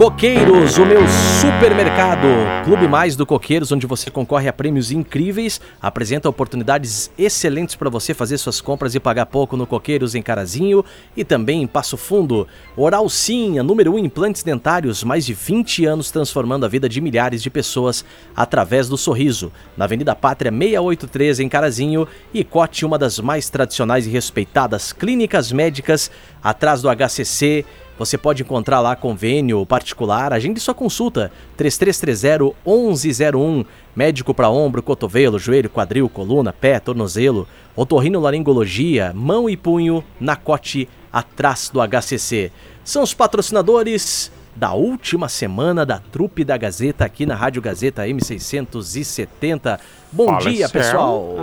Coqueiros, o meu supermercado. Clube Mais do Coqueiros, onde você concorre a prêmios incríveis, apresenta oportunidades excelentes para você fazer suas compras e pagar pouco no Coqueiros em Carazinho e também em Passo Fundo. Oral Sim, a número 1 um implantes dentários, mais de 20 anos transformando a vida de milhares de pessoas através do sorriso. Na Avenida Pátria 683 em Carazinho e Cote, uma das mais tradicionais e respeitadas clínicas médicas atrás do HCC. Você pode encontrar lá convênio particular, agende sua consulta 3330 1101, médico para ombro, cotovelo, joelho, quadril, coluna, pé, tornozelo, otorrinolaringologia, mão e punho, na cote atrás do HCC. São os patrocinadores da última semana da Trupe da Gazeta aqui na Rádio Gazeta M670. Bom Fala, dia, céu. pessoal.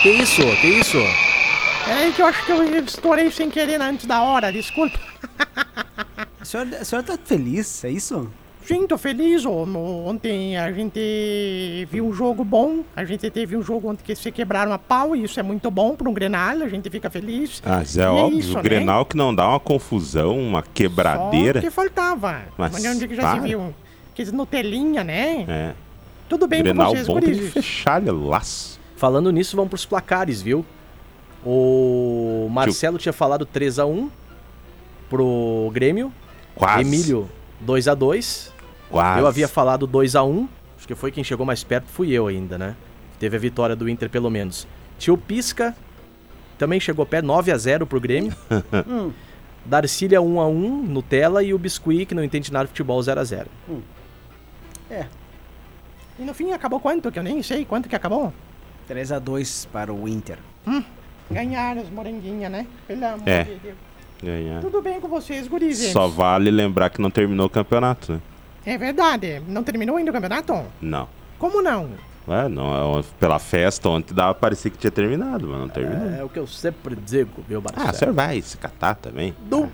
Que isso? Que isso? É que eu acho que eu estourei sem querer antes da hora, desculpa. A senhora, a senhora tá feliz, é isso? Sim, tô feliz. Ontem a gente viu um jogo bom. A gente teve um jogo onde que se quebraram a pau e isso é muito bom para um Grenal. A gente fica feliz. Ah, Mas é E óbvio, isso, o né? Grenal que não dá uma confusão, uma quebradeira. Só que faltava. Mas Mas onde que já para. se viu? Aqueles Nutelinha, né? É. Tudo bem com Grenal vocês, bom tem que fechar laço. Falando nisso, vamos pros placares, viu? O Marcelo tinha falado 3 a 1 pro Grêmio, Quase. Emílio 2 a 2 Quase. Eu havia falado 2 a 1 acho que foi quem chegou mais perto, fui eu ainda, né? Teve a vitória do Inter pelo menos. Tio Pisca também chegou perto, 9 a 0 pro Grêmio. Hum. Darcília 1 a 1 Nutella e o Biscuit, que não entende nada de futebol, 0 a 0 E no fim acabou quanto? Que eu nem sei quanto que acabou. 3x2 para o Inter. Ganharam as moranguinhas, né? Pelo amor É. de Deus. Ganhar. Tudo bem com vocês, gurizes. Só vale lembrar que não terminou o campeonato, né? É verdade. Não terminou ainda o campeonato? Não. Como não? É, não, é, pela festa ontem dava parecia que tinha terminado, mas não terminou. É o que eu sempre digo, meu Ah, Marcelo. o senhor vai se catar também. Nunca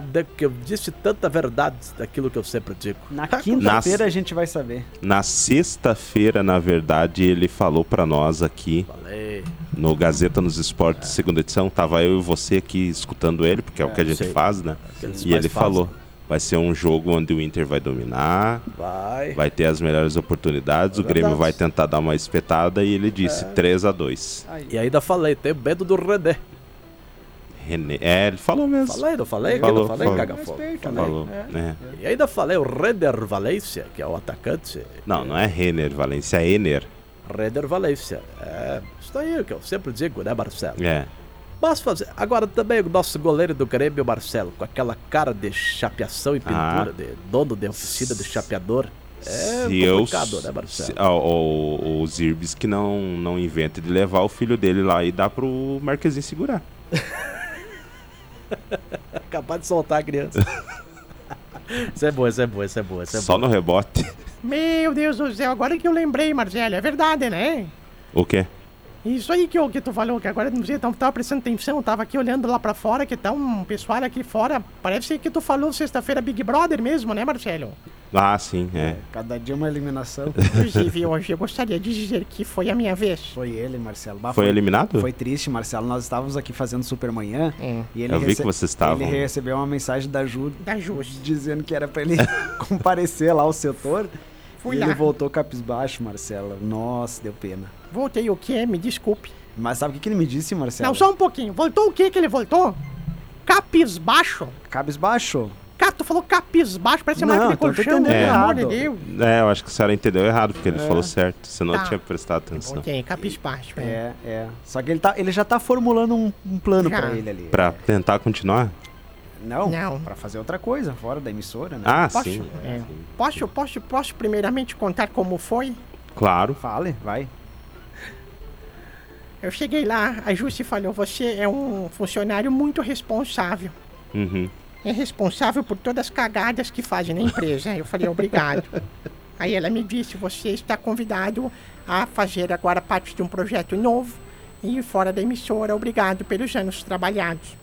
de- que eu disse tanta verdade daquilo que eu sempre digo. Na quinta-feira a gente vai saber. Na sexta-feira, na verdade, ele falou pra nós aqui Falei. no Gazeta nos Esportes, segunda edição. Tava eu e você aqui escutando ele, porque é, o que a gente sei. faz, né? E ele fazem. falou: vai ser um jogo onde o Inter vai dominar, Vai. vai ter as melhores oportunidades, o É Grêmio verdade. vai tentar dar uma espetada e ele disse 3 a 2 E ainda falei, tenho medo do René. René. É, ele falou mesmo. Falei, não falei? Falou, não falei, falou. caga fogo. Falei. Falou. né? E ainda falei o Reder Valência, que é o atacante. Não, não é Renner, Valência, é Ener. Reder Valência. É, isso aí que eu sempre digo, né, Marcelo? É. Mas fazer. Agora também o nosso goleiro do Grêmio, Marcelo, com aquela cara de chapeação e pintura, Ah. de dono de oficina de chapeador. É se eu, complicado, né, Marcelo? se, ah, o, o Zirbis que não, não inventa de levar o filho dele lá e dá pro Marquezinho segurar. Acabar de soltar a criança. isso é boa, isso é boa, isso é boa, isso é Só boa. no rebote. Meu Deus do céu, agora que eu lembrei, Marcelo, é verdade, né? O quê? Isso aí que, eu- que tu falou, que agora não sei, tava, tava prestando atenção, tava aqui olhando lá pra fora, que tá um pessoal aqui fora. Parece que tu falou sexta-feira Big Brother mesmo, né, Marcelo? Ah, sim, é. Cada dia uma eliminação. Inclusive, hoje eu gostaria de dizer que foi a minha vez. Foi ele, Marcelo. Bah, Foi eliminado? Foi triste, Marcelo. Nós estávamos aqui fazendo Supermanhã É, e ele, Eu vi que vocês estavam. ele recebeu uma mensagem da Ju da Jus. dizendo que era pra ele comparecer lá ao setor. Fui e lá. ele voltou capisbaixo, Marcelo. Nossa, deu pena. Voltei o quê? Me desculpe. Mas sabe o que, que ele me disse, Marcelo? Não, só um pouquinho. Voltou o quê que ele voltou? Capisbaixo? Cabisbaixo. Cara, tu falou capisbaixo, parece uma Não, máquina de eu tô colchão, entendendo pelo amor de errado. Deus. É, eu acho que a senhora entendeu errado, porque ele É. falou certo. Senão eu Tá. tinha prestado atenção. Ok, capisbaixo. É. É, é. Só que ele, tá, ele já tá formulando um, um plano Já. pra ele ali. Pra tentar continuar? Não, Não. pra fazer outra coisa fora da emissora, né? Ah, Posso, sim. é, posso, posso, posso primeiramente contar como foi? Claro. Fale, vai. Eu cheguei lá, a Jussi falou, você é um funcionário muito responsável. Uhum. É responsável por todas as cagadas que fazem na empresa. Eu falei, obrigado. Aí ela me disse, você está convidado a fazer agora parte de um projeto novo e fora da emissora, obrigado pelos anos trabalhados.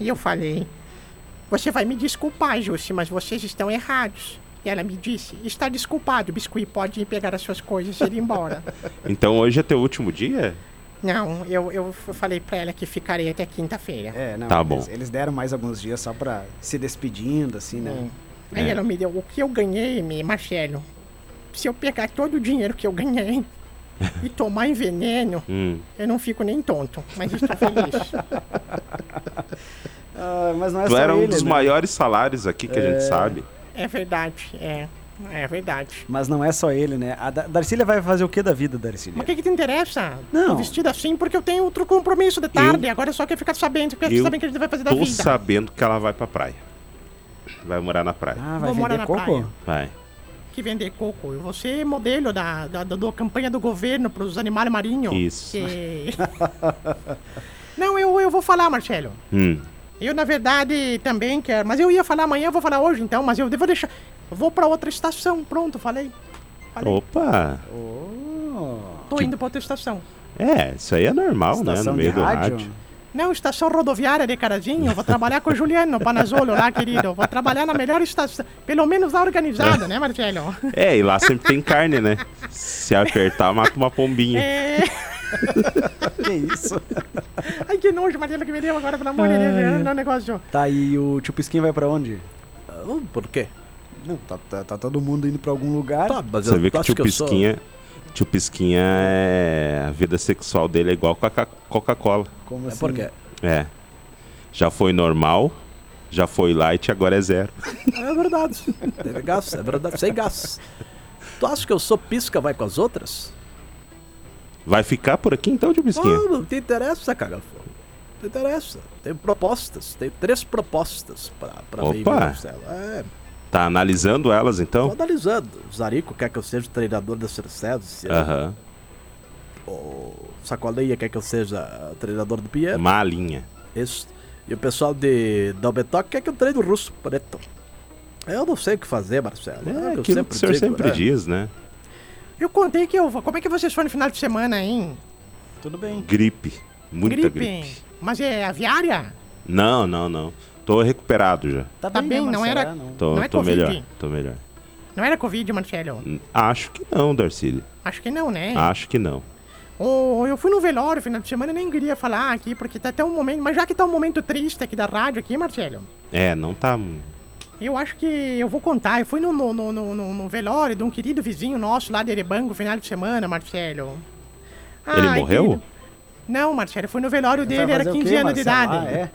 E eu falei, você vai me desculpar, Jussi, mas vocês estão errados. E ela me disse, está desculpado, Biscuit, pode ir pegar as suas coisas e ir embora. Então hoje é teu último dia? Não, eu, eu falei pra ela que ficarei até quinta-feira. É, não. Tá eles, bom. Eles deram mais alguns dias só pra se despedindo, assim, né? Hum. Aí É. ela me deu o que eu ganhei, me, Marcelo. Se eu pegar todo o dinheiro que eu ganhei e tomar em veneno, Hum. eu não fico nem tonto, mas estou feliz. Ah, mas não é Tu só era um ele, dos né? maiores salários aqui que a gente sabe. É verdade, é. É verdade. Mas não é só ele, né? A Da- Darcília vai fazer o que da vida, Darcília? Mas o que, que te interessa? Não. Tô vestido assim porque eu tenho outro compromisso de tarde. Agora eu só quero ficar sabendo. Quero Eu saber o que a gente vai fazer da Tô vida. sabendo que ela vai pra praia. Vai morar na praia. Ah, vai Vou morar vender na coco? praia. Vai. Que vender coco. Eu vou ser modelo da, da, da, da campanha do governo para os animais marinhos. Isso. Que- Não, eu, eu vou falar, Marcelo. Hum. Eu, na verdade, também quero. Mas eu ia falar amanhã, eu vou falar hoje então. Mas eu devo deixar. Eu vou para outra estação. Pronto, falei. Falei. Opa! Oh. Tô indo para outra estação. É, isso aí é normal, né? Estação No meio de do rádio? rádio. Não, estação rodoviária de Carazinho. Vou trabalhar com o Juliano Panazolo lá, querido. Vou trabalhar na melhor estação. Pelo menos lá organizada, né, Marcelo? É, e lá sempre tem carne, né? Se apertar, mata uma pombinha. É. Que isso? Ai, que nojo, Marcelo, que me deu agora, pelo amor de Deus. Não, negócio. Tá, e o tio Pisquinho vai pra onde? Ah, Por quê? Não, tá, tá- tá todo mundo indo pra algum lugar. Tá, mas Você eu vê que acho tio sou- Pisquinha. Tio Pisquinha é. A vida sexual dele é igual com a ca- Coca-Cola. Como É assim? por quê? É. Já foi normal, já foi light, agora é zero. É verdade. Teve é verdade. Sem gás. Tu acha que eu sou pisca, vai com as outras? Vai ficar por aqui então, tio Pisquinha? Não, não te interessa, cagafo. Não te interessa. Tem propostas. Tem três propostas vir, Opa. Marcelo. É, Tá analisando elas tô então? analisando. O Zarico quer que eu seja o treinador da Cercedos. Aham. O Sacoleia quer que eu seja treinador do Pierre. Malinha. Isso. E o pessoal de Dalbetoc quer que eu treine o russo preto. Eu não sei o que fazer, Marcelo. É o aquilo que o senhor digo, sempre é. diz, né? Eu contei que eu vou. Como é que vocês foram no final de semana, hein? Tudo bem. Gripe. Muita gripe. Mas é aviária? Não, não, não. Tô recuperado já. Tá bem, não Marcelo? era- Ah, não. Tô, Não é tô Covid? melhor. Tô melhor. Não era Covid, Marcelo? Hum, Acho que não, Darcílio. Acho que não, né? Acho que não. Ô, eu fui no velório final de semana, nem queria falar aqui, porque tá até um momento. Mas já que tá um momento triste aqui da rádio aqui, Marcelo, É, não tá. Eu acho que eu vou contar. Eu fui no, no, no, no, no- velório de um querido vizinho nosso lá de Erebango final de semana, Marcelo. Ele Ai, morreu? querido. Não, Marcelo, eu fui no velório dele, era fazer o 15 quê, anos de Marcelo? idade. Ah, é?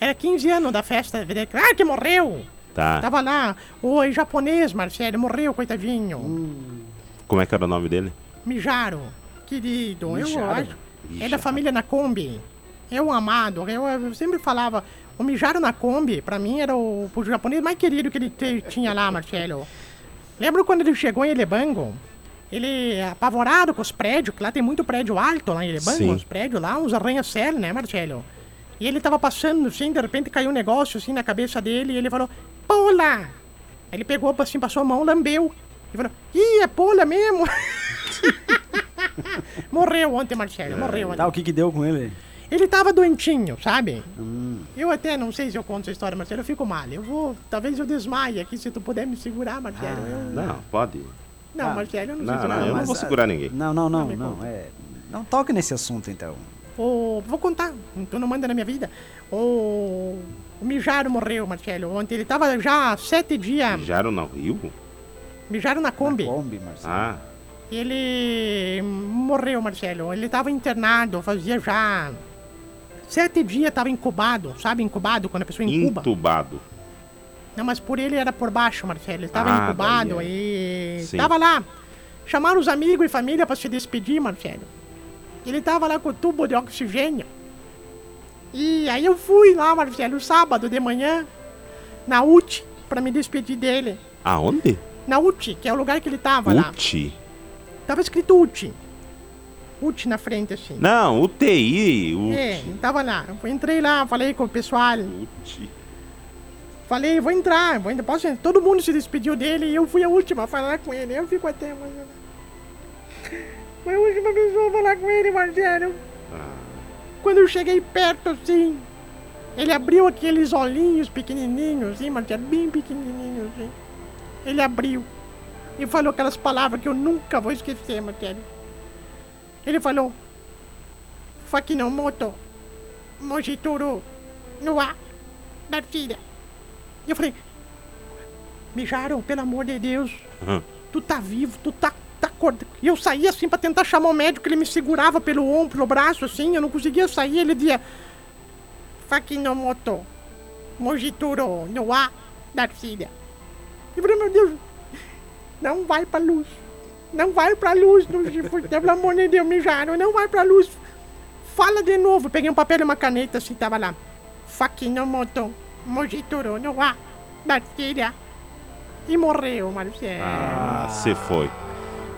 Era 15 anos da festa dele. Ah, que morreu! Tá. Tava lá, oi, japonês, Marcelo, morreu, coitadinho. Hum. Como é que era o nome dele? Mijaro, querido, eu Mijaro? acho. É da família Nakombi. É um amado. Eu, eu sempre falava, o Mijaro Nakombi, pra mim, era o, o japonês mais querido que ele te- tinha lá, Marcelo. Lembro quando ele chegou em Elebango? Ele, apavorado com os prédios, que lá tem muito prédio alto lá em Elebango, Sim. uns prédios lá, uns arranha-céu, né, Marcelo? E ele tava passando, assim, de repente caiu um negócio, assim, na cabeça dele, e ele falou, Pola! Aí ele pegou, assim, passou a mão, lambeu. E falou, ih, é Pola mesmo? morreu ontem, Marcelo, morreu ontem. Tá, o que que deu com ele? Ele tava doentinho, sabe? Hum. Eu até não sei se eu conto essa história, Marcelo, eu fico mal. Eu vou, talvez eu desmaie aqui, se tu puder me segurar, Marcelo. eu... Não, pode. Não, Ah, Marcelo, eu não, Não, sei se não, eu não vou ah, segurar ninguém. Não, não, não, Não, não. É... Não toque nesse assunto, então. O- vou contar, tu não manda na minha vida. O, o Mijaro morreu, Marcelo. Ontem ele tava já há sete dias. Mijaram no rio? Mijaram na Kombi. Kombi, Marcelo. Ah, Ele morreu, Marcelo. Ele tava internado, fazia já sete dias, tava incubado. Sabe incubado, quando a pessoa incuba? entubado. Não, mas por ele era por baixo, Marcelo. Ele tava Ah, incubado daí é. e Sim. tava lá. Chamaram os amigos e família pra se despedir, Marcelo. Ele tava lá com o tubo de oxigênio. E aí eu fui lá, Marcelo, sábado de manhã, na UTI, pra me despedir dele. Aonde? Na UTI, que é o lugar que ele tava lá. UTI. Tava escrito UTI. Na frente, assim. Não, UTI. É, UTI. tava lá. Eu entrei lá, falei com o pessoal. UTI. falei, vou entrar, vou entrar, posso entrar? Todo mundo se despediu dele e eu fui a última a falar com ele. Eu fico até emocionado. Foi a última pessoa a falar com ele, Marcelo. Quando eu cheguei perto, assim, ele abriu aqueles olhinhos pequenininhos, assim, Marcelo, bem pequenininhos, assim. Ele abriu e falou aquelas palavras que eu nunca vou esquecer, Marcelo. Ele falou, Fakinomoto, Mojituru, Noa, Dartira. E eu falei, Mijaram, pelo amor de Deus, Hum. tu tá vivo, tu tá, tá acordado. E eu saí assim pra tentar chamar o médico, ele me segurava pelo ombro, pelo braço, assim, eu não conseguia sair, ele dizia, Fakinomoto, Mojituru, Noa, Dartira. E eu falei, meu Deus, não vai pra luz. Não vai pra luz, pelo amor de Deus, mijaram, não vai pra luz. Fala de novo. Peguei um papel e uma caneta assim, tava lá. Fakinomoto, Mojitoro, no wa, da filha. E morreu, Marcelo. Ah, você foi.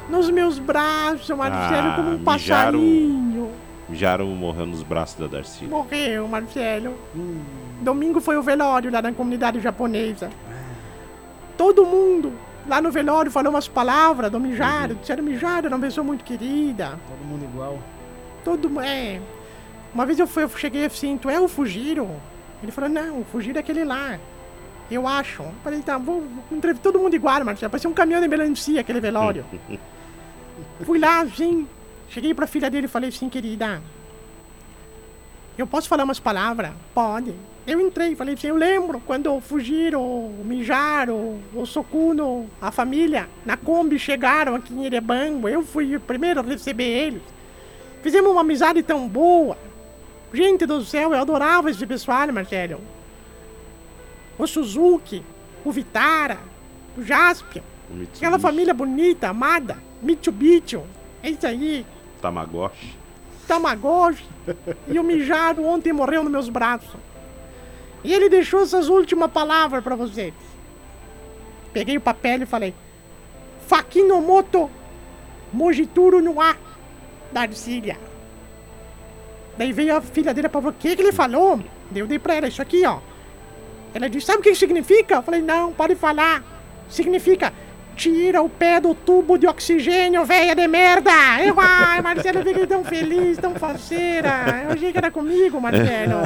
Nos meus braços, Marcelo, Ah, como um mijaram. passarinho. Jaro morreu nos braços da Darcy. Morreu, Marcelo. Domingo foi o velório lá na comunidade japonesa. Todo mundo lá no velório falou umas palavras do Mijaro. Disseram Mijaro era uma pessoa muito querida. Todo mundo igual. Todo mundo. É. Uma vez eu, fui, eu cheguei assim, tu é o Fugiro? Ele falou, não, o Fugiro é aquele lá. Eu acho. Eu falei, tá, vou, vou entrevistar todo mundo igual, Marcelo. Parecia um caminhão de melancia aquele velório. Fui lá, assim, cheguei pra filha dele e falei assim, querida. Eu posso falar umas palavras? Pode. Eu entrei, falei assim, eu lembro quando fugiram, o Mijaro, o Socuno, a família, na Kombi chegaram aqui em Erebango. Eu fui o primeiro a receber eles. Fizemos uma amizade tão boa. Gente do céu, eu adorava esse pessoal, Marcelo. O Suzuki, o Vitara, o Jaspion, O aquela família bonita, amada, Mitsubishi. É isso aí. Tamagotchi. Tamagotchi e o mijado ontem morreu nos meus braços. E ele deixou essas últimas palavras pra vocês. Peguei o papel e falei: Fakinomoto Mojituru no ar, Darcília. Daí veio a filha dele falar: O que, ele falou? Eu dei pra ela: Isso aqui, ó. Ela disse: Sabe o que significa? Eu falei: Não, pode falar. Significa. Tira o pé do tubo de oxigênio, véia de merda! Eu, ai, Marcelo, eu fiquei tão feliz, tão faceira. Eu achei que era comigo, Marcelo.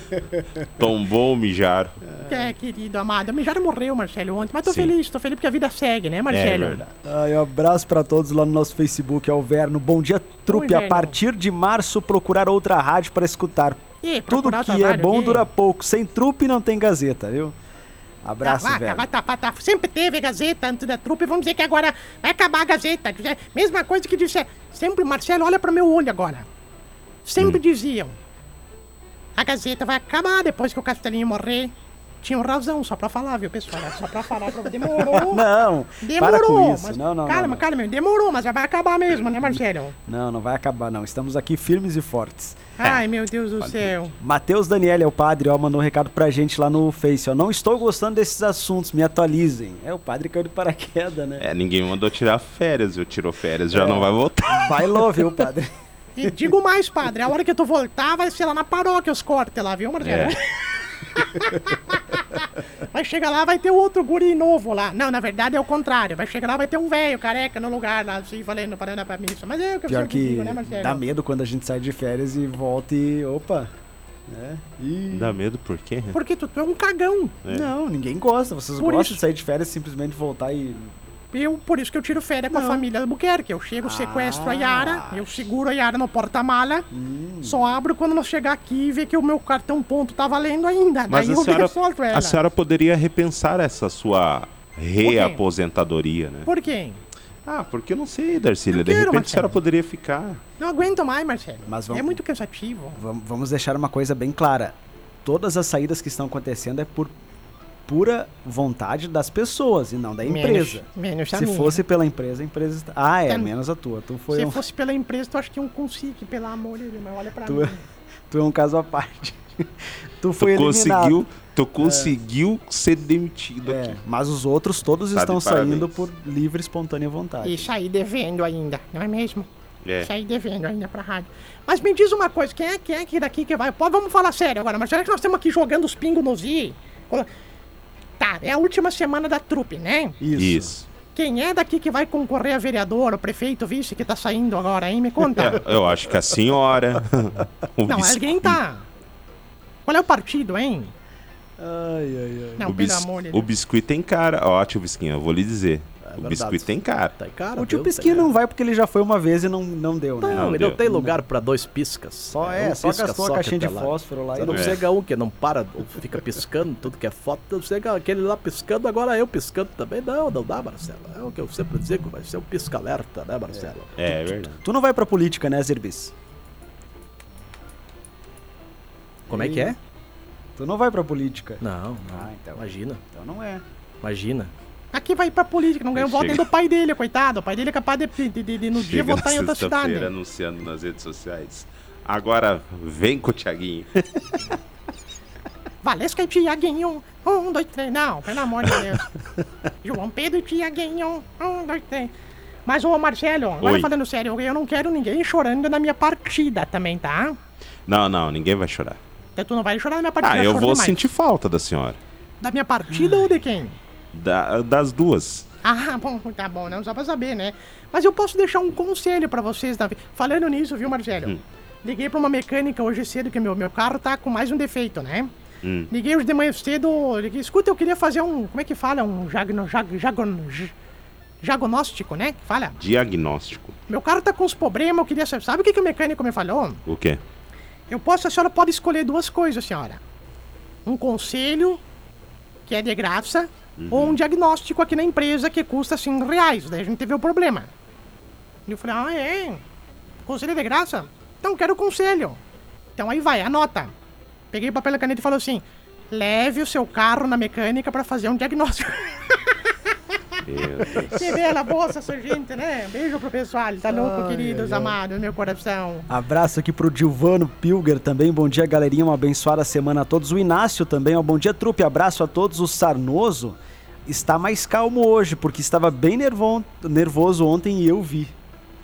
Tombou o Mijaro. É, querido, amado. O Mijaro morreu, Marcelo, ontem. Mas tô Sim. feliz, tô feliz porque a vida segue, né, É Marcelo? verdade. Ai, um abraço pra todos lá no nosso Facebook, é o Verno. Bom dia, trupe. A partir de março, procurar outra rádio para escutar. Ih, Tudo que é bom aqui. dura pouco. Sem trupe não tem gazeta, viu? Abraço, Tá, velho. vai, tá, tá. Sempre teve Gazeta antes da trupe, vamos dizer que agora vai acabar a Gazeta. É, Mesma coisa que disse, sempre, Marcelo, olha pro meu olho agora. Sempre diziam, a Gazeta vai acabar depois que o Castelinho morrer. Tinham razão, só pra falar, viu, pessoal? Só pra falar, pra... demorou. Não, Demorou, para com isso. mas Não, não, calma, não, não. calma, demorou, mas vai acabar mesmo, né, Marcelo? Não, não vai acabar, não. Estamos aqui firmes e fortes. Ai, meu Deus do céu. Matheus Daniel é o padre, ó, mandou um recado pra gente lá no Face, ó. Não estou gostando desses assuntos, me atualizem. É, o padre caiu de paraquedas, né? É, ninguém mandou tirar férias, viu? Tirou férias, já É. não vai voltar. Vai lá, viu, padre? E digo mais, padre, a hora que tu voltar vai ser lá na paróquia os cortes lá, viu, Marcelo? É. Vai chegar lá, vai ter outro guri novo lá. Não, na verdade é o contrário. Vai chegar lá, vai ter um velho careca no lugar lá, assim, falando, parando pra missa. Mas é o que eu Pior que digo, né, Marcelo? dá medo quando a gente sai de férias e volta e. Opa! Né? Ih. Dá medo por quê? Porque tu, tu é um cagão. É. Não, ninguém gosta. Vocês Por gostam isso- de sair de férias e simplesmente voltar e. Eu, por isso que eu tiro férias com a Não. família Albuquerque. Eu chego, sequestro a Ah. Yara, eu seguro a Yara no porta-mala, Hum. só abro quando nós chegar aqui e ver que o meu cartão ponto tá valendo ainda. Mas Daí a eu senhora, solto ela. a senhora poderia repensar essa sua reaposentadoria, né? Por quê? Ah, porque eu não sei, Darcília. Eu De quero, repente a senhora Marcelo. poderia ficar. Não aguento mais, Marcelo. Mas vamos- É muito cansativo. Vam- Vamos deixar uma coisa bem clara. Todas as saídas que estão acontecendo é por pura vontade das pessoas e não da empresa. Menos, menos a Se minha. fosse pela empresa, a empresa. está- Ah, é, Tá- menos a tua. Tu foi Se um, fosse pela empresa, tu acha que eu consigo, pelo amor de Deus, mas olha pra Tu- mim. tu é um caso à parte. tu foi tu eliminado. conseguiu, tu conseguiu ser demitido É, aqui. mas os outros todos Tá estão saindo por livre e espontânea vontade. E sair devendo ainda, não é mesmo? É. Sair devendo ainda pra rádio. Mas me diz uma coisa, quem é, quem é que daqui que vai? Pô, vamos falar sério agora, mas será que nós estamos aqui jogando os pingos nos i? Tá, é a última semana da trupe, né? Isso. Quem é daqui que vai concorrer a vereador, o prefeito, vice, que tá saindo agora, hein? Me conta. É, eu acho que a senhora. Não, alguém tá. Qual é o partido, hein? Ai, ai, ai. Não, O, bis- amor de o biscuit tem cara. Ó, tio Bisquinho, eu vou lhe dizer. o verdade. biscuit tem cara. Tá, cara, O tio viu? Pisquinha Tá- não vai porque ele já foi uma vez e não, não deu, né? Não, Não ele deu. não tem lugar pra dois piscas. Só é, só pisca gastou a só caixinha que de tá lá. fósforo lá Só e não É. chega um que não para, fica piscando tudo que é foto. Não chega aquele lá piscando, agora eu piscando também. Não, não dá, Marcelo. É o que eu sempre digo, vai ser um pisca-alerta, né, Marcelo? É, é verdade. Tu não vai pra política, né, Zirbis? Como é que é? Tu não vai pra política. Não, não. Ah, então. Imagina, Então não é. imagina. Aqui vai pra política, não ganhou voto nem do pai dele, coitado. O pai dele é capaz de, de- de- de no dia Chega votar em outra cidade. sexta-feira anunciando nas redes sociais. Agora vem com o Thiaguinho. Valesca e Tiaguinho. Um, dois, três. Não, pelo amor de Deus. João Pedro e Tiaguinho. Um, dois, três. Mas, ô Marcelo, agora Oi. falando sério, eu não quero ninguém chorando na minha partida também, tá? Não, não, ninguém vai chorar. Então tu não vai chorar na minha partida. Ah, eu vou demais. sentir falta da senhora. Da minha partida ou de quem? Da- das duas. Ah, bom, tá bom, não só pra saber, né? Mas eu posso deixar um conselho pra vocês, Davi. Falando nisso, viu, Marcelo? Hum. Liguei pra uma mecânica hoje cedo, que meu, meu carro tá com mais um defeito, né? Hum. Liguei hoje de manhã cedo, liguei, escuta, eu queria fazer um, como é que fala? Um jagno, jag, jagon, jagonóstico, né? Fala. Diagnóstico. Meu carro tá com uns problemas, eu queria saber. Sabe o que, que o mecânico me falou? O quê? Eu posso, a senhora pode escolher duas coisas, senhora. Um conselho, que é de graça, ou um diagnóstico aqui na empresa que custa 5 reais. Daí a gente vê o problema. E eu falei, ah, é? Conselho de graça? Então quero o conselho. Então aí vai, anota. Peguei o papel e caneta e falou assim: leve o seu carro na mecânica para fazer um diagnóstico. Que bela moça essa gente, né? Beijo pro pessoal, tá louco, Ai, queridos, ai, amados, meu coração. Abraço aqui pro Dilvano Pilger também. Bom dia, galerinha. Uma abençoada semana a todos. O Inácio também. Ó, bom dia, trupe. Abraço a todos. O Sarnoso está mais calmo hoje, porque estava bem nervo- nervoso ontem e eu vi.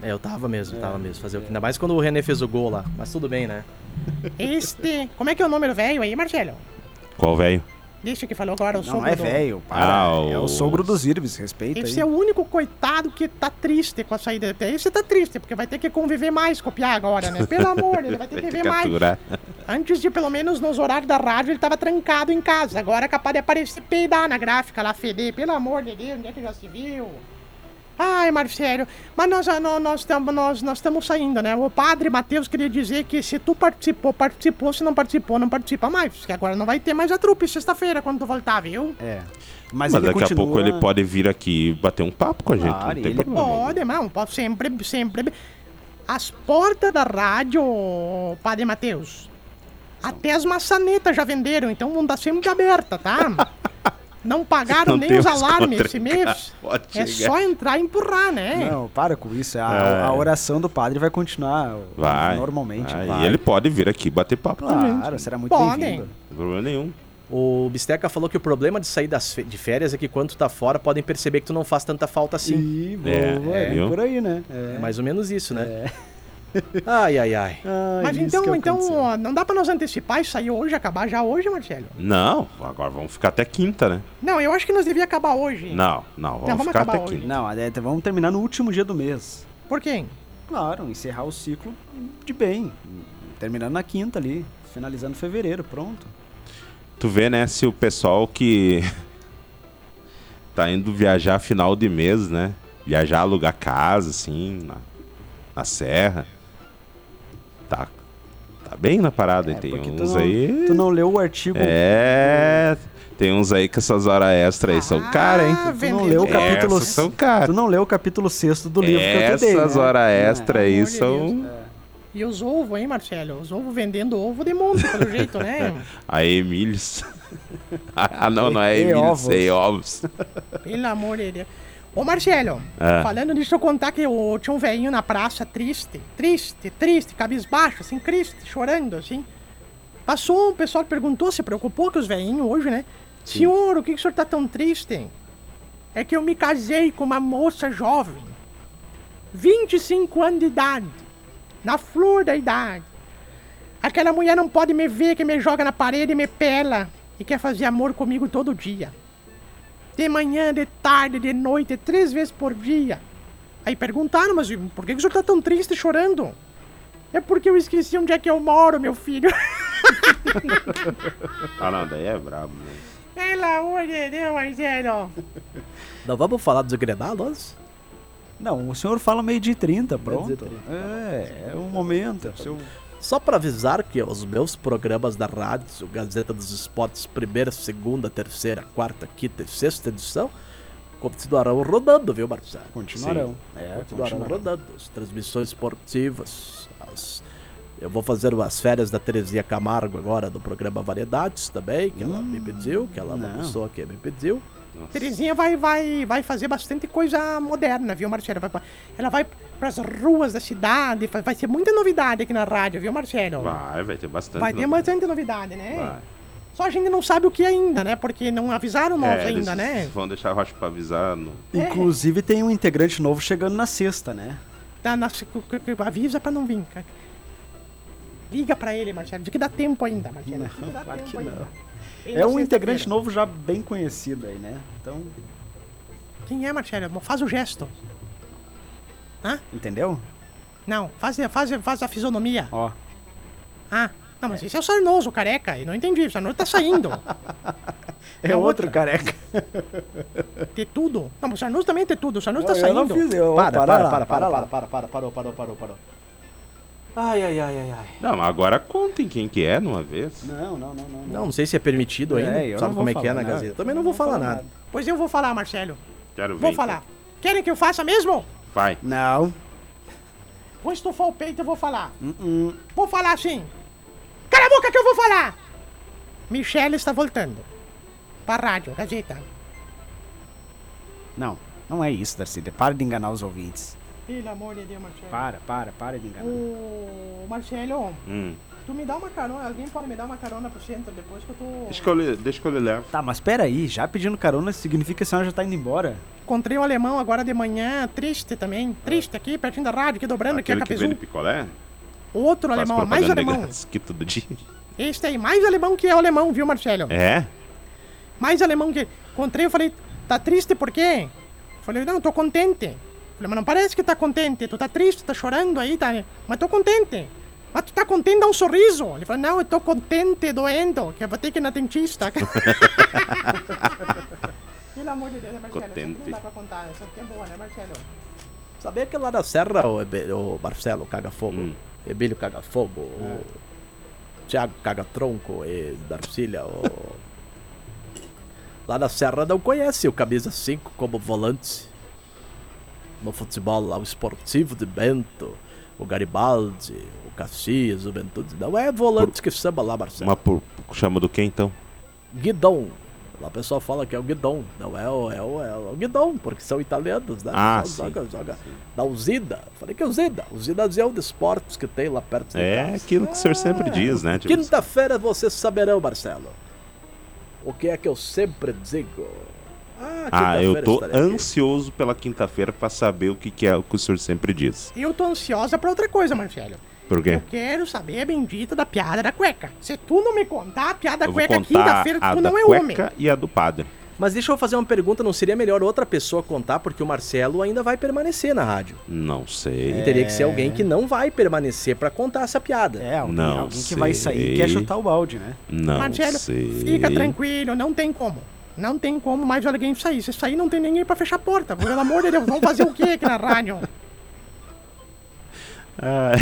É, eu tava mesmo, tava mesmo. Fazer o que? Ainda mais quando o René fez o gol lá. Mas tudo bem, né? Este. Como é que é o número velho aí, Marcelo? Qual velho? Deixa que falou agora o Não sogro é do- velho, para. Ah, É o- o sogro dos Irbes, respeita Esse aí. é o único coitado que tá triste com a saída. Esse tá triste, porque vai ter que conviver mais com o Piá agora, né? Pelo amor, ele vai ter que ver mais. Antes de, pelo menos nos horários da rádio, ele tava trancado em casa. Agora é capaz de aparecer peidar na gráfica lá, feder. Pelo amor de Deus, onde é que já se viu? Ai, Marcelo, mas nós nós estamos nós, nós estamos saindo, né? O padre Matheus queria dizer que se tu participou, participou, se não participou, não participa mais. Que agora não vai ter mais a trupe sexta-feira quando tu voltar, viu? É. Mas, Mas daqui continua... a pouco ele pode vir aqui bater um papo com a gente. Claro, não tem ele problema. Pode, não, pode sempre, sempre. As portas da rádio, Padre Matheus, até as maçanetas já venderam, então vão estar sempre aberta, tá? Não pagaram Não nem os alarmes esse mês. É só entrar e empurrar, né? Não, para com isso. A, É. a oração do padre vai continuar Vai. normalmente. vai. Vai. E ele pode vir aqui bater papo. Claro, será muito bem-vindo. Não tem problema nenhum. O Bisteca falou que o problema de sair das de férias é que quando tu tá fora, podem perceber que tu não faz tanta falta assim. Ih, boa, É, é, viu? por aí, né? É. É mais ou menos isso, né? Ai, ai, ai. Ai, Mas isso então, então ó, não dá pra nós antecipar e sair hoje, acabar já hoje, Marcelo? Não, agora vamos ficar até quinta, né? Não, eu acho que nós devíamos acabar hoje. Não, não, vamos, vamos ficar acabar até hoje. quinta. Não, é, vamos terminar no último dia do mês. Por quê? Claro, encerrar o ciclo de bem. Terminando na quinta ali, finalizando fevereiro, pronto. Tu vê, né, se o pessoal que tá indo viajar final de mês, né? Viajar, alugar casa, assim, na, na serra. Tá, bem na parada. É, e tem porque tu uns não, aí... tu não leu o artigo. É, tem uns aí que essas horas extras aí são Ah, caras, hein? Tu não leu o capítulo Essas são caras. Tu não leu o capítulo 6 do livro que eu te dei. Essas né? horas É. extras aí são... E os ovos, hein, Marcelo? Os ovos vendendo ovo de monte, pelo jeito, né? A Emílios. ah, não, não é E- e Emílios, ovos. é ovos. Pelo amor de Deus. Ô Marcelo, Ah. falando nisso, eu contar que eu tinha um velhinho na praça, triste, triste, triste, cabisbaixo, assim, triste, chorando, assim. Passou, o pessoal perguntou, se preocupou com os velhinhos hoje, né? Senhor, o que, que o senhor tá tão triste? É que eu me casei com uma moça jovem, 25 anos de idade, na flor da idade. Aquela mulher não pode me ver, que me joga na parede e me pela e quer fazer amor comigo todo dia. De manhã, de tarde, de noite, três vezes por dia. Aí perguntaram, mas por que que o senhor tá tão triste chorando? É porque eu esqueci onde é que eu moro, meu filho. Ah, não, daí é brabo, né? Pelo amor de Deus, Marcelo. Não vamos falar dos grenados? Não, o senhor fala meio de 30, Meio pronto. 30, É, é um momento. o seu- Só pra avisar que os meus programas da rádio, o Gazeta dos Esportes, primeira, segunda, terceira, quarta, quinta e sexta edição, continuarão rodando, viu, Marcelo? Continuarão. É, continuarão continuarão. rodando. As transmissões esportivas. as- Eu vou fazer as férias da Terezinha Camargo agora do programa Variedades também, que ela me pediu, que ela é uma não. pessoa que me pediu. Terezinha vai, vai, vai fazer bastante coisa moderna, viu, Marcelo? Vai ela vai pras ruas da cidade, vai, vai ter muita novidade aqui na rádio, viu, Marcelo? Vai, vai ter bastante. Vai ter novidade. bastante novidade, né? Vai. Só a gente não sabe o que ainda, né? Porque não avisaram nós É, ainda, eles né? Vão deixar a Rocha pra avisar. No... Inclusive tem um integrante novo chegando na sexta, né? Tá, na- avisa pra não vir. cara. Liga pra ele, Marcelo. Diz que dá tempo ainda, Marcelo. Que dá claro tempo que não. É um integrante novo já bem conhecido aí, né? Então, Quem é, Marcelo? Faz o gesto. entendeu? Não, faz, faz, faz a fisionomia. Ó. Ah, não, mas esse é o Sarnoso, careca. Eu não entendi. O Sarnoso tá saindo. É É outro outra. careca. Ter tudo. Não, mas o Sarnoso também tem tudo. O Sarnoso tá Eu saindo. não fiz, eu, Para, para, para, para, lá. para, para, para, parou, parou, parou, parou. Ai, ai, ai, ai, ai. Não, agora contem quem que é numa vez. Não, não, não, não. não. Não, não sei se é permitido É, ainda. eu Sabe não como é vou que é na falar nada. Gazeta? Também não vou falar nada. Pois eu vou falar, Marcelo. Quero ver. Vou então. falar. Querem que eu faça mesmo? Vai. Não. Vou estufar o peito e vou falar. Uh-uh. Vou falar assim. Cala a boca que eu vou falar! Michelle está voltando. Pra rádio, Gazeta. Não, não é isso, Darcília. Para de enganar os ouvintes. Pelo amor de Deus, Marcelo. Para, para, para de enganar. Ô, Marcelo, Hum. tu me dá uma carona. Alguém pode me dar uma carona pro centro depois que eu tô. Deixa que eu, lhe- deixa que eu lhe levo. Tá, mas pera aí, já pedindo carona significa que a senhora já tá indo embora? Encontrei um alemão agora de manhã, triste também. Triste aqui, pertinho da rádio, aqui dobrando, aqui a Aquele que Capizu. vende picolé? Outro Faz alemão, mais alemão. aqui todo dia. Este aí, mais alemão que é o alemão, viu, Marcelo? É? Mais alemão que. Encontrei, eu falei, tá triste por quê? Falei, não, tô contente. Falei, mas não parece que tá contente. Tu tá triste, tá chorando aí, tá. Mas tô contente. Mas tu tá contente, dá um sorriso. Ele falou, não, eu tô contente, doendo, que eu vou ter que ir na dentista. Pelo amor de Deus, né, Marcelo? Contente. não dá pra contar. Isso aqui é boa, né, Marcelo? Sabia que lá na Serra, o, Ebe- o Marcelo Caga Fogo, Hum. Emílio Caga Fogo, o Thiago Caga Tronco e Darcília, o... Lá na Serra não conhece o Camisa 5 como volante. No futebol lá, o Esportivo de Bento, o Garibaldi, o Caxias, o Ventude. Não é volante que samba lá, Marcelo. Uma por... Chama do que então? Guidon. Lá o pessoal fala que é o Guidon. Não é o, é o, é o Guidon, porque são italianos, né? Ah, sim. joga, joga da Uzida. Falei que é Uzida. Uzida é de esportes que tem lá perto de É casa. aquilo que o senhor sempre diz, né? Tipo, Quinta-feira vocês saberão, Marcelo. O que é que eu sempre digo? Ah, eu tô aqui. ansioso pela quinta-feira pra saber o que, que é o que o senhor sempre diz. Eu tô ansiosa pra outra coisa, Marcelo. Por quê? Eu quero saber a bendita da piada da cueca. Se tu não me contar a piada da cueca quinta-feira, a tu não é homem. cueca e a do padre. Mas deixa eu fazer uma pergunta, não seria melhor outra pessoa contar, porque o Marcelo ainda vai permanecer na rádio. Não sei. E teria que ser alguém que não vai permanecer pra contar essa piada. É, alguém, Não alguém que vai sair sei. e quer chutar o balde, né? Não Marcelo, sei. fica tranquilo, não tem como. Não tem como mais alguém sair. Se sair, não tem ninguém pra fechar a porta. Pelo amor de Deus, vamos fazer o quê aqui na rádio? Ah,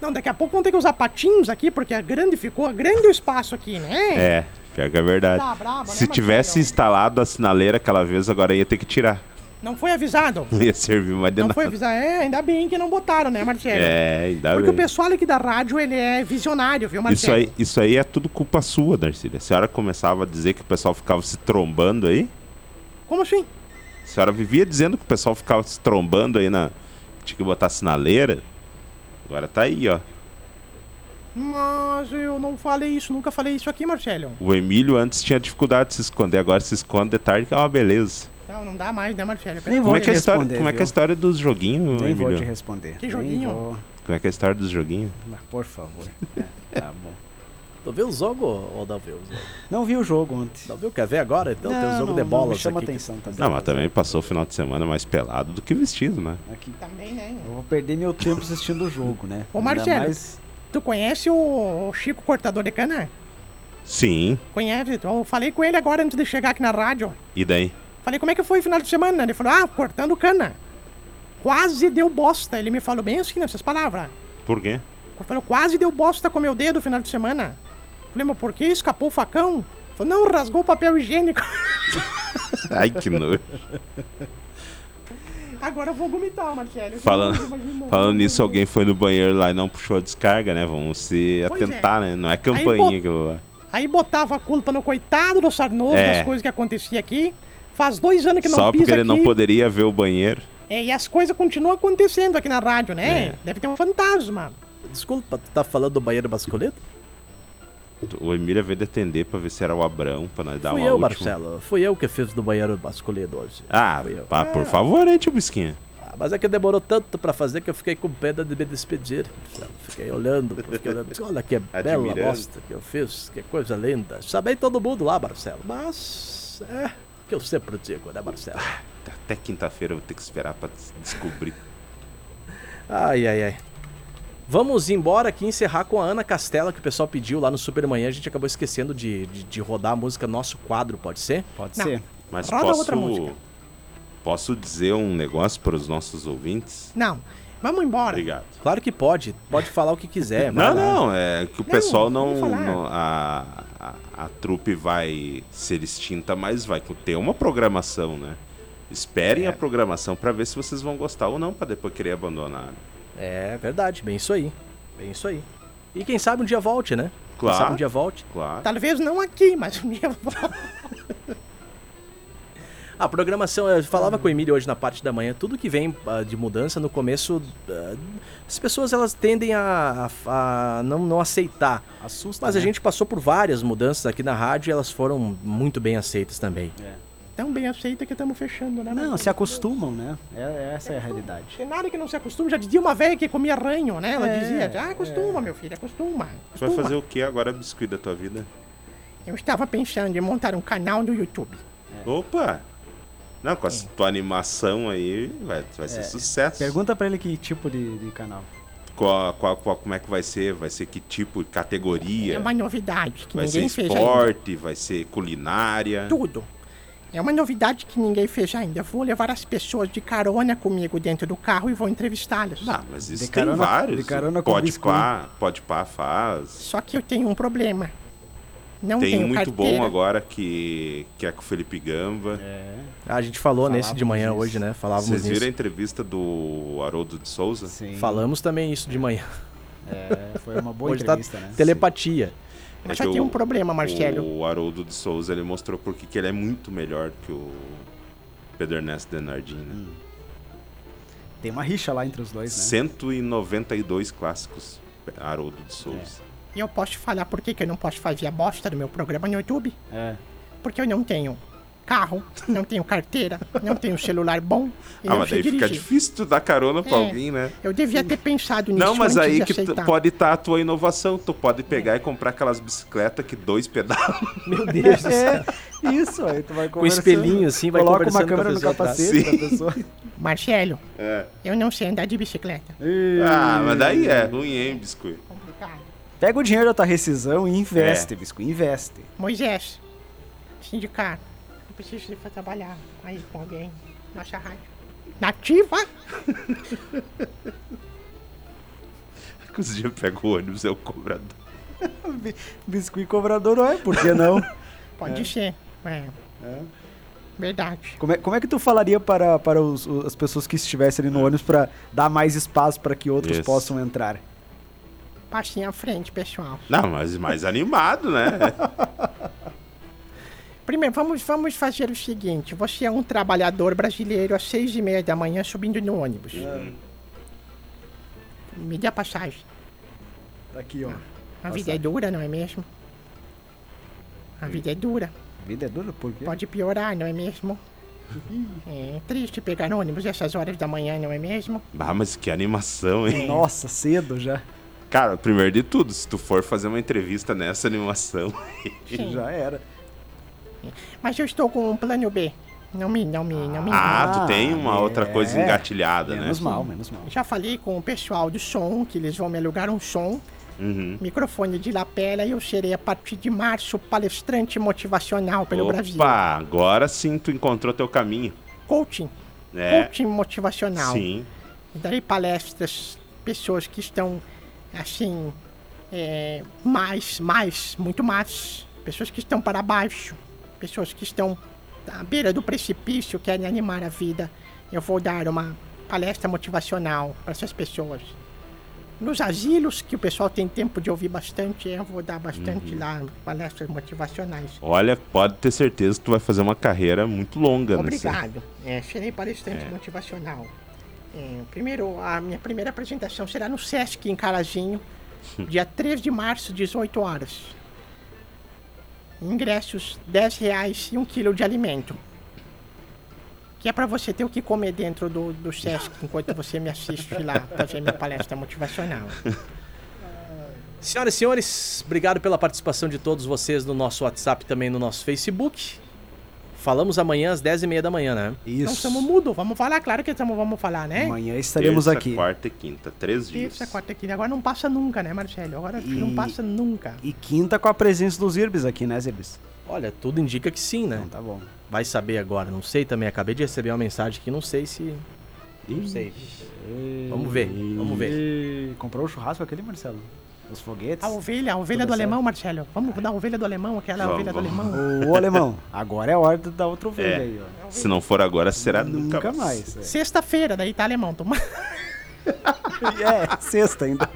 Não, daqui a pouco vamos ter que usar patins aqui, porque é grande ficou, grande o espaço aqui, né? é, pior que é verdade. Tá né, Se tivesse Marcelo? instalado a sinaleira aquela vez, agora ia ter que tirar. Não foi avisado? Não ia servir mais de Não nada. foi avisado. É, ainda bem que não botaram, né, Marcelo? É, ainda Porque o bem. pessoal aqui da rádio, ele é visionário, viu, Isso Marcelo? aí, isso aí é tudo culpa sua, Darcília. A senhora começava a dizer que o pessoal ficava se trombando aí. Como assim? A senhora vivia dizendo que o pessoal ficava se trombando aí na. Tinha que botar sinaleira. Agora tá aí, ó. Mas eu não falei isso, nunca falei isso aqui, Marcelo. O Emílio antes tinha dificuldade de se esconder, agora se esconde de tarde, que é uma beleza. Não, não dá mais, né, Marcelo? Nem Como vou é te que é a história, responder, como é, que é a história dos joguinhos, Nem vou te responder. Que joguinho? vou. Como é que é a história dos joguinhos? Mas, por favor. É, tá bom. Tu viu o jogo ou não viu o jogo? Não vi o jogo ontem. Não viu? Quer ver agora? Então tem o Não, jogo não, de não bolas me chama aqui. atenção também. Não, mas também passou o final de semana mais pelado do que vestido, né? Aqui. Também, né? Eu vou perder meu tempo assistindo o jogo, né? Ô, Marcelo. mais- Tu conhece o Chico Cortador de Cana? Sim. Conhece? Eu falei com ele agora antes de chegar aqui na rádio. E daí? Falei, como é que foi o final de semana? Ele falou, ah, cortando cana. Quase deu bosta. Ele me falou bem assim, nessas palavras. Por quê? Ele falou, quase deu bosta com meu dedo no final de semana. Falei, mas por que escapou o facão? Ele Falou, não, rasgou o papel higiênico. Ai, que nojo. Agora eu vou vomitar, Marcelo. Falando, falando nisso, alguém foi no banheiro lá e não puxou a descarga, né? Vamos se Pois é. atentar, né? Não é Aí, campainha pô- aquilo lá. Aí botava a culpa no coitado do Sarnoso, É. das coisas que aconteciam aqui. Faz dois anos que não Só porque ele não poderia ver o banheiro. É, e as coisas continuam acontecendo aqui na rádio, né? É. Deve ter um fantasma. Desculpa, tu tá falando do banheiro masculino? O Emília veio de atender pra ver se era o Abrão, pra nós dar Fui uma eu, última. Marcelo. Fui eu que fiz do banheiro masculino hoje. Ah, pá, por favor, hein, tio Bisquinha? Ah, mas é que demorou tanto pra fazer que eu fiquei com pena de me despedir. Marcelo. Fiquei olhando, fiquei olhando. Olha que bela bosta que eu fiz, que coisa linda. Chamei todo mundo lá, Marcelo. Mas, é, que eu sempre digo, né, Marcelo? Até quinta-feira eu vou ter que esperar pra des- descobrir. Ai, ai, ai. Vamos embora aqui encerrar com a Ana Castela, que o pessoal pediu lá no Supermanhã. A gente acabou esquecendo de, de, de rodar a música Nosso Quadro, pode ser? Pode Não. ser. Mas Roda posso. outra música. Posso dizer um negócio para os nossos ouvintes? Não, vamos embora. Obrigado. Claro que pode. Pode falar o que quiser. Não, lá. não, é que o pessoal não. vamos falar. não- a, a, a trupe vai ser extinta, mas vai ter uma programação, né? Esperem É. a programação pra ver se vocês vão gostar ou não, pra depois querer abandonar. É verdade, bem isso aí. Bem isso aí. E quem sabe um dia volte, né? Quem Claro. sabe um dia volte. Claro. Talvez não aqui, mas um dia vou. A programação, eu falava com o Emílio hoje na parte da manhã, tudo que vem ah, de mudança no começo, ah, as pessoas elas tendem a, a- a não, não aceitar. Assusta. Mas a né? gente passou por várias mudanças aqui na rádio e elas foram muito bem aceitas também. Tão bem aceita que estamos fechando, né? Não, se acostumam, né? É, essa é a realidade. Tem nada que não se acostuma. Já dizia uma velha que comia ranho, né? Ela É, dizia, ah, acostuma, meu filho, acostuma. Tu vai acostuma." fazer o que agora, biscoito da tua vida? Eu estava pensando em montar um canal no YouTube. Opa! Não, com a tua animação aí vai, vai ser É. sucesso. Pergunta pra ele que tipo de, de canal. Qual, qual, qual- como é que vai ser? Vai ser que tipo de categoria? É uma novidade que Vai ser ninguém fez ainda. esporte, vai ser culinária. Tudo. É uma novidade que ninguém fez ainda. Vou levar as pessoas de carona comigo dentro do carro e vou entrevistá-las. Ah, mas isso De tem carona- vários. de carona com pode pá, pode pá faz. Só que eu tenho um problema. Não Tem um muito carteira. bom agora que, que é com o Felipe Gamba. É. Ah, a gente falou nesse de manhã Falávamos hoje, né? Falávamos Vocês viram a nisso. entrevista do Haroldo de Souza? Sim. Falamos também isso de manhã. É, foi uma boa Hoje tá entrevista, né? telepatia. Mas É só que tem o- um problema, Marcelo. O Haroldo de Souza ele mostrou porque que ele é muito melhor que o Pedro Ernesto Denardim. Né? Hum. Tem uma rixa lá entre os dois, né? 192 clássicos, Haroldo de Souza. E eu posso te falar por que, que eu não posso fazer a bosta do meu programa no YouTube? É. Porque eu não tenho carro, não tenho carteira, não tenho celular bom. E Ah, não mas sei daí fica dirigir. difícil tu dar carona pra É. alguém, né? Eu devia ter pensado nisso Não, mas antes aí de que pode estar a tua inovação. Tu pode pegar e comprar aquelas bicicletas que dois pedalos. Meu Deus do céu. É, isso, aí tu vai Com espelhinho assim, vai Coloca uma câmera no capacete da pessoa. Marcelo, É. eu não sei andar de bicicleta. Ah, mas daí é ruim, hein, biscoito? Pega o dinheiro da tua rescisão e É. investe, bisco, investe. Moisés, sindicato, eu preciso ir pra trabalhar aí com alguém. Nossa rádio. Nativa? Que os dias pega o ônibus, é o cobrador. Biscuit cobrador, é, por que não? Pode ser. É. Verdade. Como é, como é que tu falaria para, para os- os- as pessoas que estivessem ali no ônibus para dar mais espaço para que outros Isso. possam entrar? Passem à frente, pessoal. Não, mas mais animado, né? Primeiro, vamos, vamos fazer o seguinte. Você é um trabalhador brasileiro às seis e meia da manhã subindo no ônibus. Me dê a passagem. Tá aqui, ó. A vida é dura, não é mesmo? A vida é dura. Vida é dura, por quê? Pode piorar, não é mesmo? É triste pegar ônibus essas horas da manhã, não é mesmo? Ah, mas que animação, hein? Nossa, cedo já. Cara, primeiro de tudo, se tu for fazer uma entrevista nessa animação. Já era. Mas eu estou com um plano B. Não me, não me, não me. ah, Ah, tu tem uma outra coisa é. engatilhada, Menos né? mal, menos mal. Já falei com o pessoal do som que eles vão me alugar um som, Uhum. microfone de lapela e eu serei a partir de março palestrante motivacional pelo Brasil. Opa, agora sim tu encontrou teu caminho. Coaching, É, coaching motivacional. sim. darei palestras, pessoas que estão assim, é, mais, mais, muito mais, pessoas que estão para baixo, pessoas que estão à beira do precipício, querem animar a vida. Eu vou dar uma palestra motivacional para essas pessoas. Nos asilos, que o pessoal tem tempo de ouvir bastante, eu vou dar bastante lá palestras motivacionais. Olha, pode ter certeza que tu vai fazer uma carreira muito longa nessa. Obrigado. É, serei palestrante motivacional. É, primeiro, a minha primeira apresentação será no Sesc, em Carazinho, dia 3 de março, 18 horas. Ingressos, 10 reais e um quilo de alimento. Que é para você ter o que comer dentro do, do Sesc, enquanto você me assiste lá fazer minha palestra motivacional. Senhoras e senhores, obrigado pela participação de todos vocês no nosso WhatsApp e também no nosso Facebook. Falamos amanhã às 10h30 da manhã, né? Não Isso. estamos mudo, vamos falar, claro que estamos, vamos falar, né? Amanhã estaremos Terça, aqui. quarta e quinta, três dias. Terça, quarta, quinta. Agora não passa nunca, né, Marcelo? Agora não E- passa nunca. E quinta com a presença dos Irbis aqui, né, Zirbis? Olha, tudo indica que sim, né? Então tá bom. Vai saber agora, não sei também. Acabei de receber uma mensagem aqui, não sei se. Não sei. Vamos ver, vamos ver. E... Comprou o churrasco aquele, Marcelo? Os foguetes? A ovelha, a ovelha do certo. alemão, Marcelo. Vamos dar a ovelha do alemão, aquela Vamos, ovelha do vamos. alemão. Ô, alemão, agora é a hora da outra ovelha É. aí, ó. Se não for agora, será nunca, Nunca mais. é. Sexta-feira, daí tá alemão. Toma... É, sexta ainda.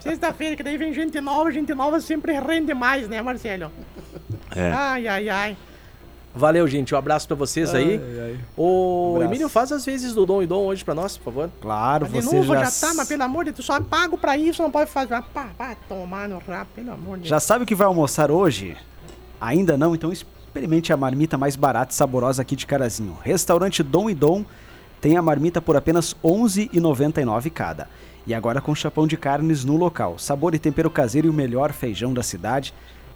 Sexta-feira, que daí vem gente nova, gente nova sempre rende mais, né, Marcelo? É. Ai, ai, ai. Valeu, gente. Um abraço pra vocês aí. Ai, ai. O Abraço. Emílio, faz as vezes do Dom e Dom hoje pra nós, por favor. Claro, De você novo já, já tá, mas pelo amor de Deus, só pago pra isso, não pode fazer. Pá, pá, tomar no rabo, pelo amor de já sabe o que vai almoçar hoje? Ainda não? Então experimente a marmita mais barata e saborosa aqui de Carazinho. Restaurante Dom e Dom tem a marmita por apenas R$ 11,99 cada. E agora com chapão de carnes no local. Sabor e tempero caseiro e o melhor feijão da cidade.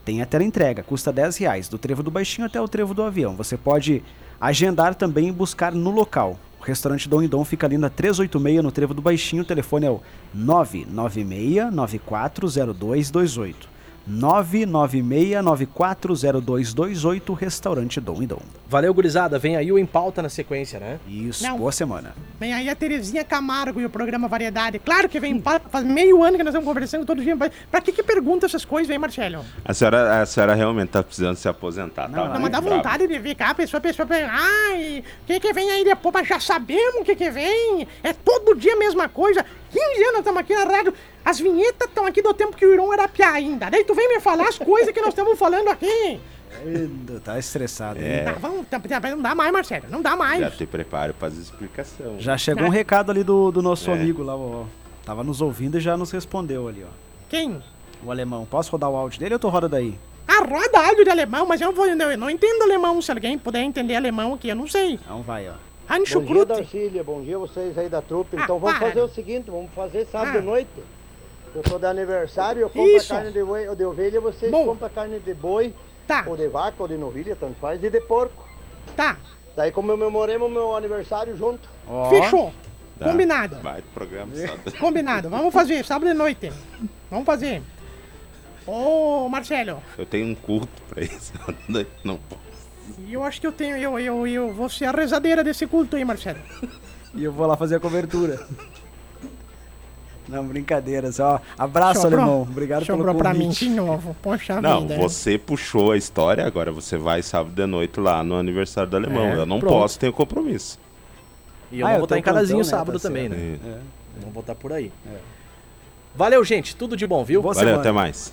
Tem até entrega, custa 10 reais, do trevo do baixinho até o trevo do avião. Você pode agendar também e buscar no local. O restaurante Dom e Dom fica ali na 386 no trevo do baixinho. O telefone é o 996 940228. 996940228, restaurante Dom e Dom. Valeu, gurizada. Vem aí o Em Pauta na sequência, né? Isso, Não. boa semana. Vem aí a Terezinha Camargo e o programa Variedade. Claro que vem, pa- faz meio ano que nós estamos conversando todo dia. Pra que que pergunta essas coisas, hein, Marcelo? A senhora, a senhora realmente tá precisando se aposentar, tá? Não, Não, mas dá vontade de ver cá, a pessoa, a pessoa, pensa, ai, o que que vem aí depois? Mas já sabemos o que que vem. É todo dia a mesma coisa. 15 anos estamos aqui na rádio. As vinhetas estão aqui do tempo que o Iron era piá ainda. Daí tu vem me falar as coisas que nós estamos falando aqui. Tá estressado. É. Tá, vamos, tá, tá, não dá mais, Marcelo, não dá mais. Já te prepare para as explicações. Já chegou um recado ali do, do nosso É. amigo lá, ó. Tava nos ouvindo e já nos respondeu ali, ó. Quem? O alemão. Posso rodar o áudio dele ou tu roda daí? Ah, roda áudio de alemão, mas eu, vou, eu não entendo alemão. Se alguém puder entender alemão aqui, eu não sei. Então vai, ó. Bom dia. Darcília. Bom dia vocês aí da trupe. Ah, Então vamos para. fazer o seguinte, vamos fazer sábado Ah. de noite. Eu tô de aniversário, eu compro Isso. a carne de, boi, de ovelha, vocês Bom. compram a carne de boi, Tá, ou de vaca, ou de novilha, tanto faz, e de porco. tá. Daí comemoremos meu aniversário junto. Ó, Fechou. Tá? Combinado. Vai pro programa só. Combinado. Vamos fazer, sábado de noite. Vamos fazer. Ô, Marcelo, Eu tenho um culto pra isso. Não posso. eu acho que eu tenho. Eu, eu, eu vou ser a rezadeira desse culto aí, Marcelo. E eu vou lá fazer a cobertura. Não, brincadeira, só. Abraço, Sobrou? alemão. Obrigado pelo Sobrou pra mim convite. de novo. Poxa Não, vida. você puxou a história, agora você vai sábado de noite lá no aniversário do alemão. É, eu não pronto. posso, tenho compromisso. E eu Ah, não eu vou estar em Carazinho plantão, né? sábado Tá também, certo. né? Não vou estar por aí. Valeu, gente. Tudo de bom, viu? Boa Valeu, semana. até mais.